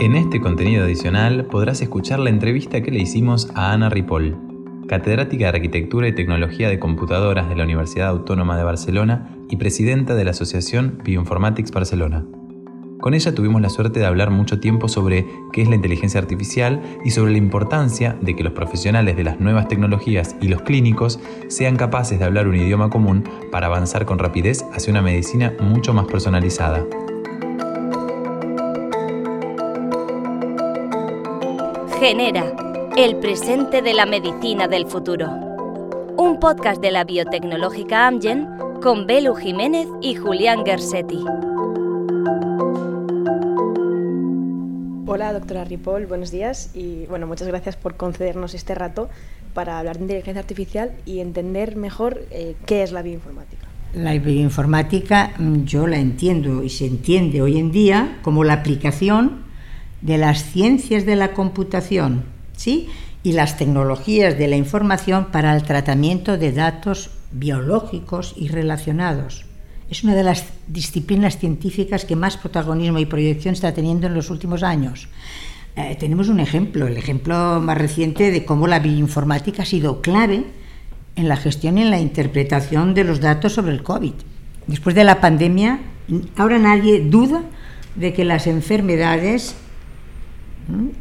En este contenido adicional podrás escuchar la entrevista que le hicimos a Ana Ripoll, catedrática de Arquitectura y Tecnología de Computadoras de la Universidad Autónoma de Barcelona y presidenta de la Asociación Bioinformatics Barcelona. Con ella tuvimos la suerte de hablar mucho tiempo sobre qué es la inteligencia artificial y sobre la importancia de que los profesionales de las nuevas tecnologías y los clínicos sean capaces de hablar un idioma común para avanzar con rapidez hacia una medicina mucho más personalizada. Genera, el presente de la medicina del futuro. Un podcast de la biotecnológica Amgen con Belu Jiménez y Julián Gersetti. Hola, doctora Ripoll, buenos días y bueno, muchas gracias por concedernos este rato para hablar de inteligencia artificial y entender mejor eh, qué es la bioinformática. La bioinformática mm, yo la entiendo y se entiende hoy en día como la aplicación de las ciencias de la computación ¿sí? y las tecnologías de la información para el tratamiento de datos biológicos y relacionados. Es una de las disciplinas científicas que más protagonismo y proyección está teniendo en los últimos años. Eh, tenemos un ejemplo, el ejemplo más reciente de cómo la bioinformática ha sido clave en la gestión y en la interpretación de los datos sobre el COVID. Después de la pandemia, ahora nadie duda de que las enfermedades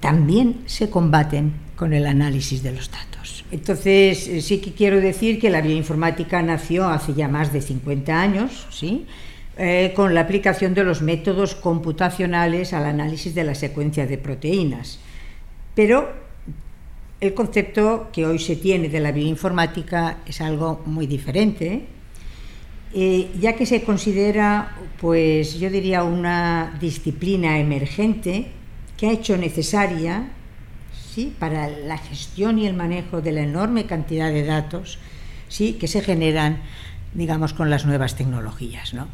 también se combaten con el análisis de los datos. Entonces, eh, sí que quiero decir que la bioinformática nació hace ya más de 50 años, ¿sí? Eh, con la aplicación de los métodos computacionales al análisis de la secuencia de proteínas. Pero el concepto que hoy se tiene de la bioinformática es algo muy diferente, eh, ya que se considera, pues yo diría, una disciplina emergente que ha hecho necesaria ¿sí? para la gestión y el manejo de la enorme cantidad de datos ¿sí? que se generan, digamos, con las nuevas tecnologías. ¿no?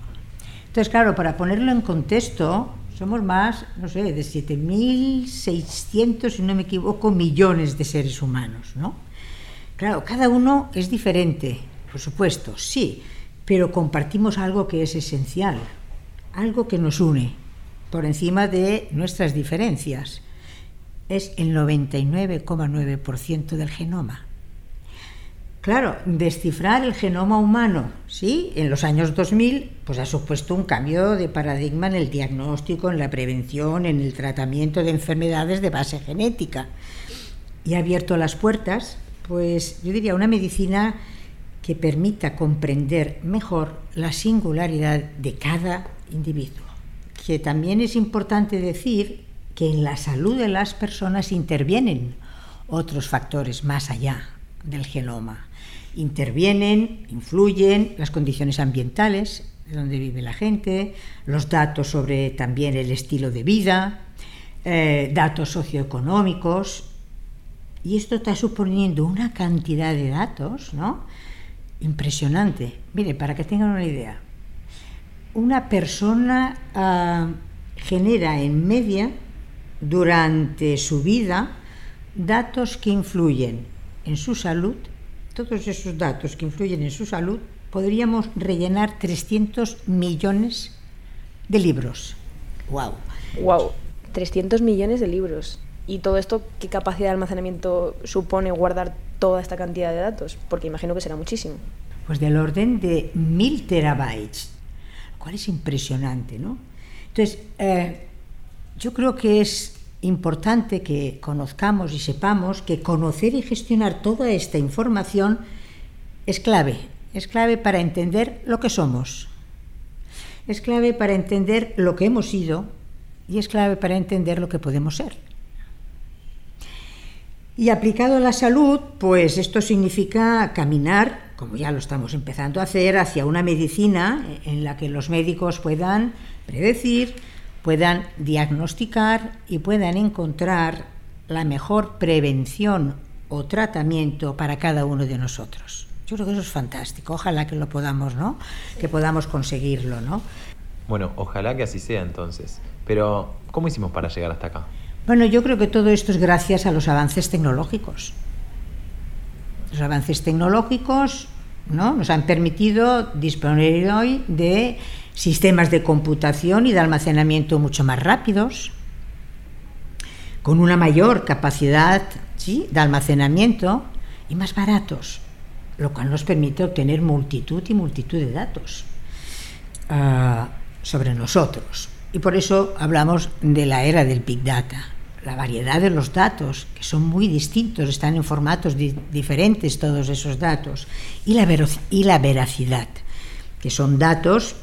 Entonces, claro, para ponerlo en contexto, somos más, no sé, de 7.600, si no me equivoco, millones de seres humanos. ¿no? Claro, cada uno es diferente, por supuesto, sí, pero compartimos algo que es esencial, algo que nos une, por encima de nuestras diferencias. Es el 99,9% del genoma. Claro, descifrar el genoma humano, ¿sí? En los años 2000, pues ha supuesto un cambio de paradigma en el diagnóstico, en la prevención, en el tratamiento de enfermedades de base genética. Y ha abierto las puertas, pues yo diría, una medicina que permita comprender mejor la singularidad de cada individuo que también es importante decir que en la salud de las personas intervienen otros factores más allá del genoma. Intervienen, influyen las condiciones ambientales de donde vive la gente, los datos sobre también el estilo de vida, eh, datos socioeconómicos, y esto está suponiendo una cantidad de datos, ¿no? Impresionante. Mire, para que tengan una idea, una persona ah, genera en media durante su vida datos que influyen en su salud, todos esos datos que influyen en su salud, podríamos rellenar 300 millones de libros. ¡Wow! ¡Wow! 300 millones de libros. ¿Y todo esto qué capacidad de almacenamiento supone guardar toda esta cantidad de datos? Porque imagino que será muchísimo. Pues del orden de mil terabytes cual es impresionante, ¿no? Entonces, eh, yo creo que es importante que conozcamos y sepamos que conocer y gestionar toda esta información es clave, es clave para entender lo que somos, es clave para entender lo que hemos sido y es clave para entender lo que podemos ser. Y aplicado a la salud, pues esto significa caminar como ya lo estamos empezando a hacer, hacia una medicina en la que los médicos puedan predecir, puedan diagnosticar y puedan encontrar la mejor prevención o tratamiento para cada uno de nosotros. Yo creo que eso es fantástico. Ojalá que lo podamos, ¿no? Que podamos conseguirlo, ¿no? Bueno, ojalá que así sea entonces. Pero, ¿cómo hicimos para llegar hasta acá? Bueno, yo creo que todo esto es gracias a los avances tecnológicos. Los avances tecnológicos ¿no? nos han permitido disponer hoy de sistemas de computación y de almacenamiento mucho más rápidos, con una mayor capacidad de almacenamiento y más baratos, lo cual nos permite obtener multitud y multitud de datos uh, sobre nosotros. Y por eso hablamos de la era del Big Data, la variedad de los datos, que son muy distintos, están en formatos di diferentes todos esos datos, y la veracidad, que son datos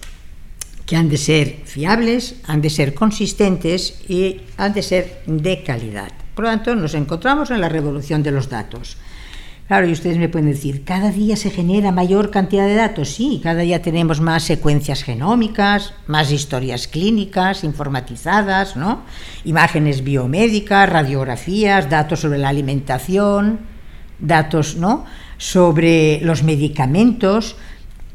que han de ser fiables, han de ser consistentes y han de ser de calidad. Por lo tanto, nos encontramos en la revolución de los datos. Claro, y ustedes me pueden decir, ¿cada día se genera mayor cantidad de datos? Sí, cada día tenemos más secuencias genómicas, más historias clínicas informatizadas, ¿no? Imágenes biomédicas, radiografías, datos sobre la alimentación, datos, ¿no? Sobre los medicamentos.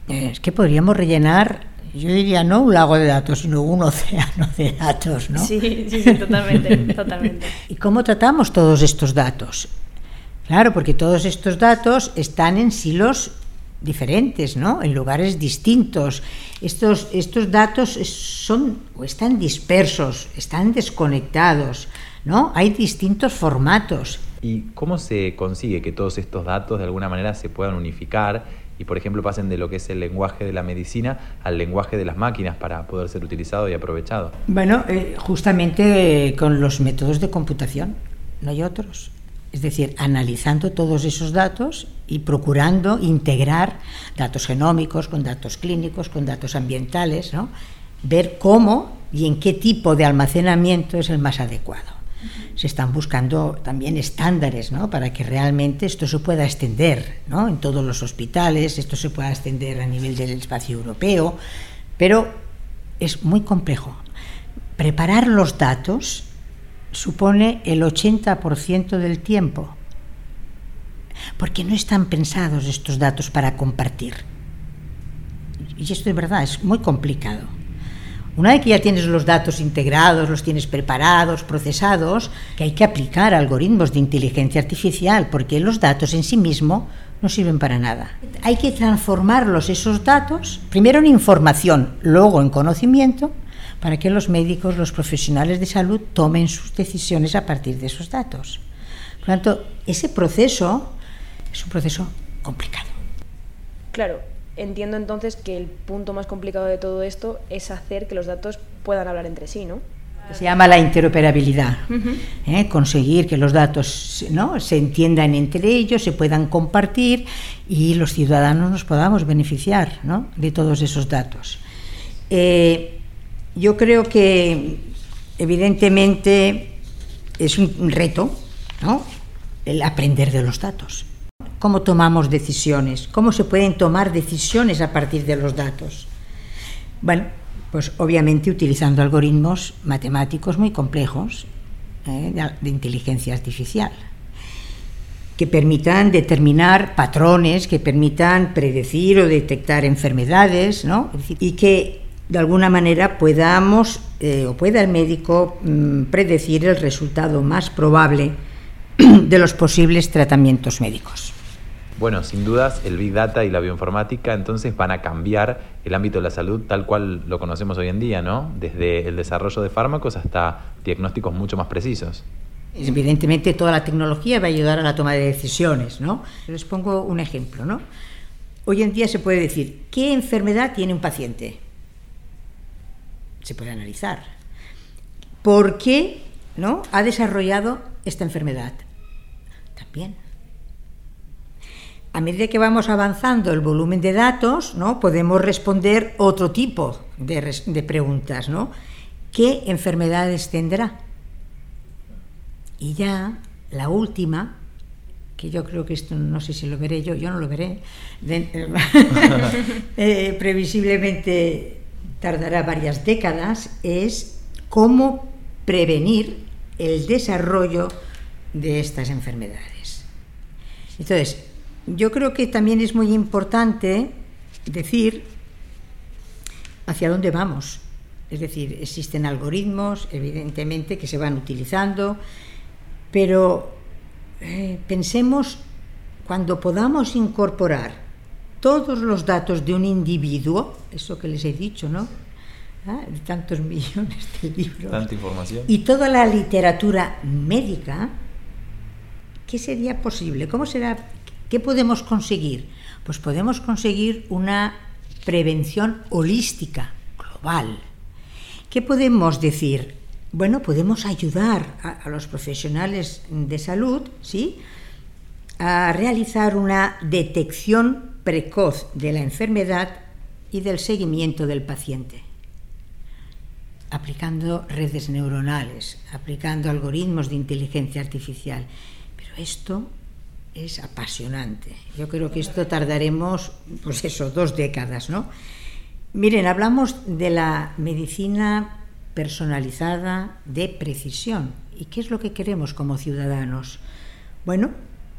Es que podríamos rellenar yo diría no un lago de datos, sino un océano de datos, ¿no? Sí, sí, sí, totalmente, totalmente. ¿Y cómo tratamos todos estos datos? Claro, porque todos estos datos están en silos diferentes, ¿no? En lugares distintos. Estos, estos datos son o están dispersos, están desconectados, ¿no? Hay distintos formatos. ¿Y cómo se consigue que todos estos datos de alguna manera se puedan unificar y, por ejemplo, pasen de lo que es el lenguaje de la medicina al lenguaje de las máquinas para poder ser utilizado y aprovechado? Bueno, eh, justamente con los métodos de computación, no hay otros. Es decir, analizando todos esos datos y procurando integrar datos genómicos con datos clínicos, con datos ambientales, ¿no? ver cómo y en qué tipo de almacenamiento es el más adecuado. Se están buscando también estándares ¿no? para que realmente esto se pueda extender ¿no? en todos los hospitales, esto se pueda extender a nivel del espacio europeo, pero es muy complejo. Preparar los datos supone el 80% del tiempo, porque no están pensados estos datos para compartir. Y esto es verdad, es muy complicado. Una vez que ya tienes los datos integrados, los tienes preparados, procesados, que hay que aplicar algoritmos de inteligencia artificial, porque los datos en sí mismos no sirven para nada. Hay que transformarlos, esos datos, primero en información, luego en conocimiento, para que los médicos, los profesionales de salud tomen sus decisiones a partir de esos datos. Por lo tanto, ese proceso es un proceso complicado. Claro, entiendo entonces que el punto más complicado de todo esto es hacer que los datos puedan hablar entre sí, ¿no? Se llama la interoperabilidad, ¿eh? conseguir que los datos ¿no? se entiendan entre ellos, se puedan compartir y los ciudadanos nos podamos beneficiar ¿no? de todos esos datos. Eh, yo creo que evidentemente es un reto, ¿no? El aprender de los datos. ¿Cómo tomamos decisiones? ¿Cómo se pueden tomar decisiones a partir de los datos? Bueno, pues obviamente utilizando algoritmos matemáticos muy complejos ¿eh? de, inteligencia artificial que permitan determinar patrones, que permitan predecir o detectar enfermedades, ¿no? y que de alguna manera podamos eh, o pueda el médico mm, predecir el resultado más probable de los posibles tratamientos médicos. Bueno, sin dudas el Big Data y la bioinformática entonces van a cambiar el ámbito de la salud tal cual lo conocemos hoy en día, ¿no? Desde el desarrollo de fármacos hasta diagnósticos mucho más precisos. Evidentemente toda la tecnología va a ayudar a la toma de decisiones, ¿no? Les pongo un ejemplo, ¿no? Hoy en día se puede decir, ¿qué enfermedad tiene un paciente? se puede analizar. ¿Por qué ¿no? ha desarrollado esta enfermedad? También. A medida que vamos avanzando el volumen de datos, ¿no? podemos responder otro tipo de, preguntas. ¿no? ¿Qué enfermedades tendrá? Y ya la última, que yo creo que esto no sé si lo veré yo, yo no lo veré, eh, previsiblemente tardará varias décadas es cómo prevenir el desarrollo de estas enfermedades. Entonces, yo creo que también es muy importante decir hacia dónde vamos. Es decir, existen algoritmos, evidentemente, que se van utilizando, pero eh, pensemos cuando podamos incorporar todos los datos de un individuo, eso que les he dicho, ¿no? ¿ah? de tantos millones de libros. Tanta información. Y toda la literatura médica, ¿qué sería posible? ¿Cómo será? ¿Qué podemos conseguir? Pues podemos conseguir una prevención holística, global. ¿Qué podemos decir? Bueno, podemos ayudar a, los profesionales de salud, ¿sí? a realizar una detección precoz de la enfermedad y del seguimiento del paciente, aplicando redes neuronales, aplicando algoritmos de inteligencia artificial. Pero esto es apasionante. Yo creo que esto tardaremos, pues eso, dos décadas, ¿no? Miren, hablamos de la medicina personalizada de precisión. ¿Y qué es lo que queremos como ciudadanos? Bueno,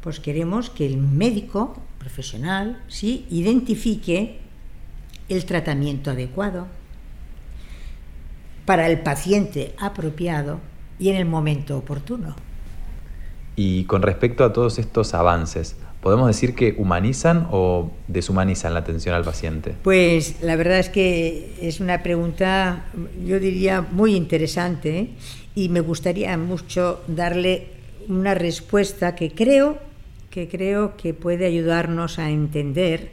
pues queremos que el médico profesional sí identifique el tratamiento adecuado para el paciente apropiado y en el momento oportuno. Y con respecto a todos estos avances, ¿podemos decir que humanizan o deshumanizan la atención al paciente? Pues la verdad es que es una pregunta, yo diría, muy interesante ¿eh? y me gustaría mucho darle una respuesta que creo que creo que puede ayudarnos a entender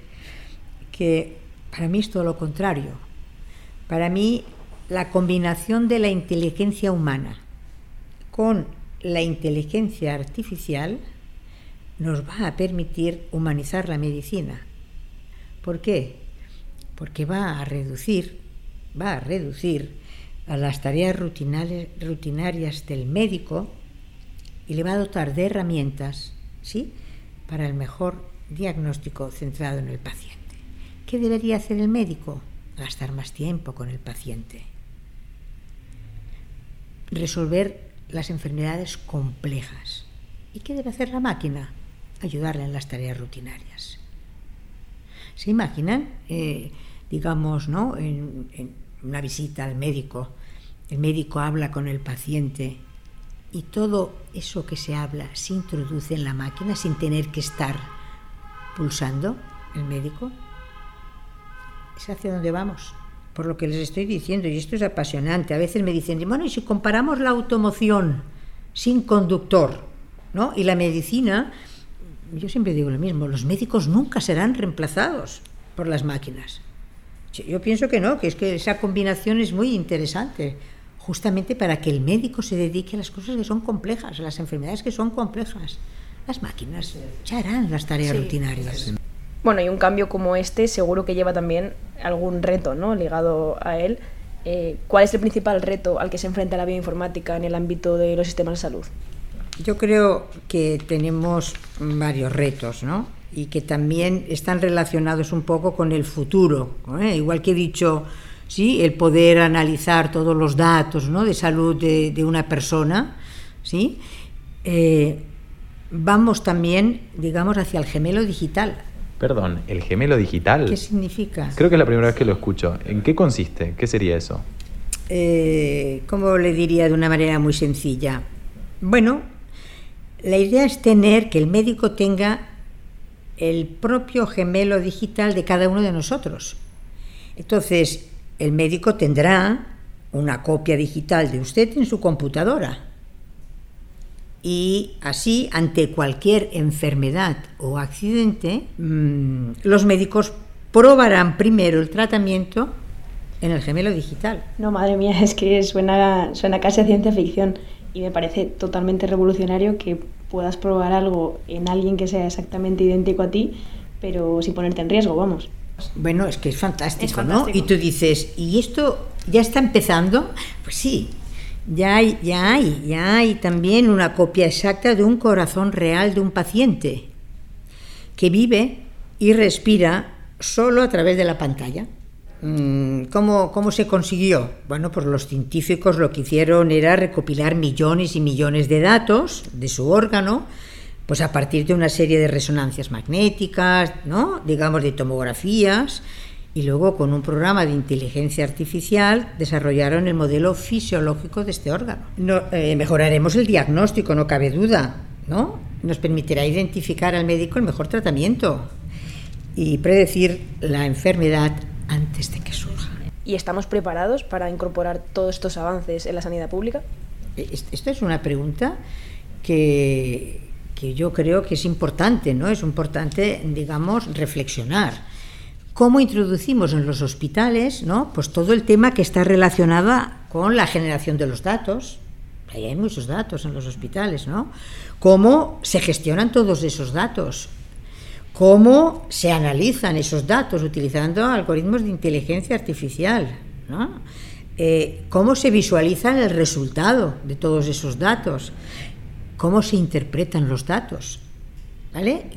que para mí es todo lo contrario. Para mí la combinación de la inteligencia humana con la inteligencia artificial nos va a permitir humanizar la medicina. ¿Por qué? Porque va a reducir, va a reducir a las tareas rutinarias del médico y le va a dotar de herramientas, ¿sí? para el mejor diagnóstico centrado en el paciente. ¿Qué debería hacer el médico? Gastar más tiempo con el paciente. Resolver las enfermedades complejas. ¿Y qué debe hacer la máquina? Ayudarle en las tareas rutinarias. ¿Se imaginan, eh, digamos, ¿no? En, en una visita al médico, el médico habla con el paciente y todo eso que se habla se introduce en la máquina sin tener que estar pulsando el médico. Es hacia dónde vamos, por lo que les estoy diciendo, y esto es apasionante. A veces me dicen, bueno, y si comparamos la automoción sin conductor ¿no? y la medicina, yo siempre digo lo mismo, los médicos nunca serán reemplazados por las máquinas. Yo pienso que no, que es que esa combinación es muy interesante justamente para que el médico se dedique a las cosas que son complejas, a las enfermedades que son complejas. Las máquinas ya harán las tareas rutinarias. Bueno, y un cambio como este seguro que lleva también algún reto ¿no? ligado a él. Eh, ¿Cuál es el principal reto al que se enfrenta la bioinformática en el ámbito de los sistemas de salud? Yo creo que tenemos varios retos, ¿no? Y que también están relacionados un poco con el futuro. ¿eh? Igual que he dicho, ¿sí? el poder analizar todos los datos ¿no? de salud de, una persona. ¿sí? Eh, vamos también, digamos, hacia el gemelo digital. Perdón, ¿el gemelo digital? ¿Qué significa? Creo que es la primera vez que lo escucho. ¿En qué consiste? ¿Qué sería eso? Eh, ¿Cómo le diría de una manera muy sencilla? Bueno, la idea es tener que el médico tenga el propio gemelo digital de cada uno de nosotros. Entonces, el médico tendrá una copia digital de usted en su computadora. Y así, ante cualquier enfermedad o accidente, mmm, los médicos probarán primero el tratamiento en el gemelo digital. No, madre mía, es que suena, suena casi a ciencia ficción y me parece totalmente revolucionario que puedas probar algo en alguien que sea exactamente idéntico a ti, pero sin ponerte en riesgo, vamos. Bueno, es que es fantástico, es fantástico, ¿no? Y tú dices, ¿y esto ya está empezando? Pues sí, ya hay, ya hay, ya hay también una copia exacta de un corazón real de un paciente que vive y respira solo a través de la pantalla. Mm, ¿Cómo, ¿Cómo se consiguió? Bueno, pues los científicos lo que hicieron era recopilar millones y millones de datos de su órgano, pues a partir de una serie de resonancias magnéticas, ¿no? digamos de tomografías, y luego con un programa de inteligencia artificial desarrollaron el modelo fisiológico de este órgano. No, eh, mejoraremos el diagnóstico, no cabe duda, ¿no? Nos permitirá identificar al médico el mejor tratamiento y predecir la enfermedad antes de que surja. y estamos preparados para incorporar todos estos avances en la sanidad pública. Esta es una pregunta que, que yo creo que es importante, ¿no? Es importante, digamos, reflexionar. ¿Cómo introducimos en los hospitales, ¿no? Pues todo el tema que está relacionado con la generación de los datos. Ahí hay muchos datos en los hospitales, ¿no? ¿Cómo se gestionan todos esos datos? ¿Cómo se analizan esos datos utilizando algoritmos de inteligencia artificial? ¿no? Eh, ¿Cómo se visualiza el resultado de todos esos datos? cómo se interpretan los datos,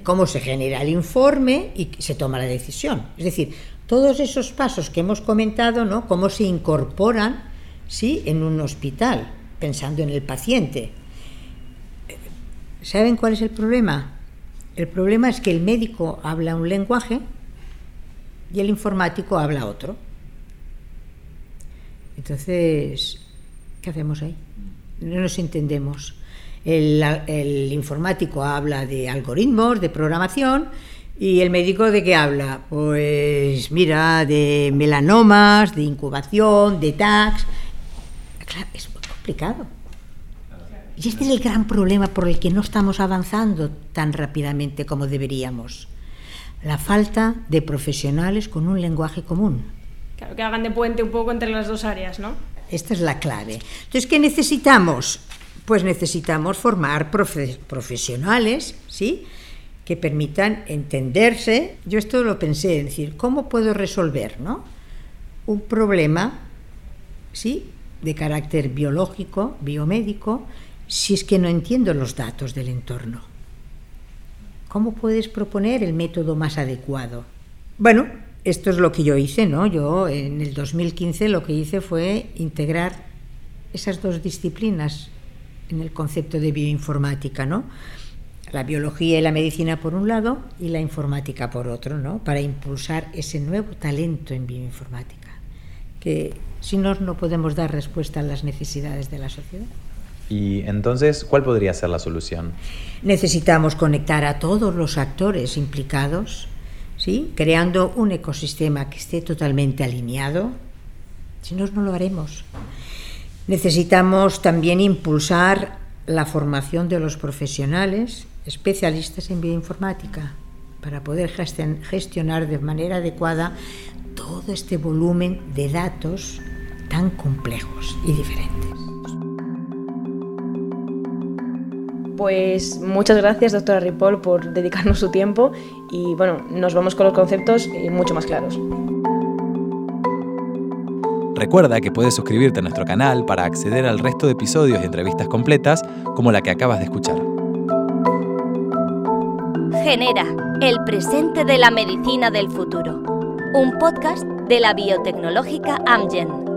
Cómo se genera el informe y se toma la decisión. Es decir, todos esos pasos que hemos comentado, ¿no? Cómo se incorporan, ¿sí? En un hospital, pensando en el paciente. ¿Saben cuál es el problema? El problema es que el médico habla un lenguaje y el informático habla otro. Entonces, ¿qué hacemos ahí? No nos entendemos. El, informático habla de algoritmos, de programación, ¿Y el médico de qué habla? Pues mira, de melanomas, de incubación, de tags. Claro, es muy complicado. Y este es el gran problema por el que no estamos avanzando tan rápidamente como deberíamos. La falta de profesionales con un lenguaje común. Claro, que hagan de puente un poco entre las dos áreas, ¿no? Esta es la clave. Entonces, ¿qué necesitamos? Pues necesitamos formar profesionales, ¿sí? que permitan entenderse. Yo esto lo pensé, es decir, ¿cómo puedo resolver ¿no? un problema ¿sí? de carácter biológico, biomédico, si es que no entiendo los datos del entorno? ¿Cómo puedes proponer el método más adecuado? Bueno, esto es lo que yo hice, ¿no? Yo en el 2015 lo que hice fue integrar esas dos disciplinas, en el concepto de bioinformática, ¿no? La biología y la medicina por un lado y la informática por otro, ¿no? Para impulsar ese nuevo talento en bioinformática, que si no, no podemos dar respuesta a las necesidades de la sociedad. Y entonces, ¿cuál podría ser la solución? Necesitamos conectar a todos los actores implicados, ¿sí? creando un ecosistema que esté totalmente alineado. Si no, no lo haremos. Necesitamos también impulsar la formación de los profesionales especialistas en bioinformática para poder gestionar de manera adecuada todo este volumen de datos tan complejos y diferentes. Pues muchas gracias, doctora Ripoll, por dedicarnos su tiempo y bueno, nos vamos con los conceptos mucho más claros. Recuerda que puedes suscribirte a nuestro canal para acceder al resto de episodios y entrevistas completas como la que acabas de escuchar. Genera, el presente de la medicina del futuro. Un podcast de la biotecnológica Amgen.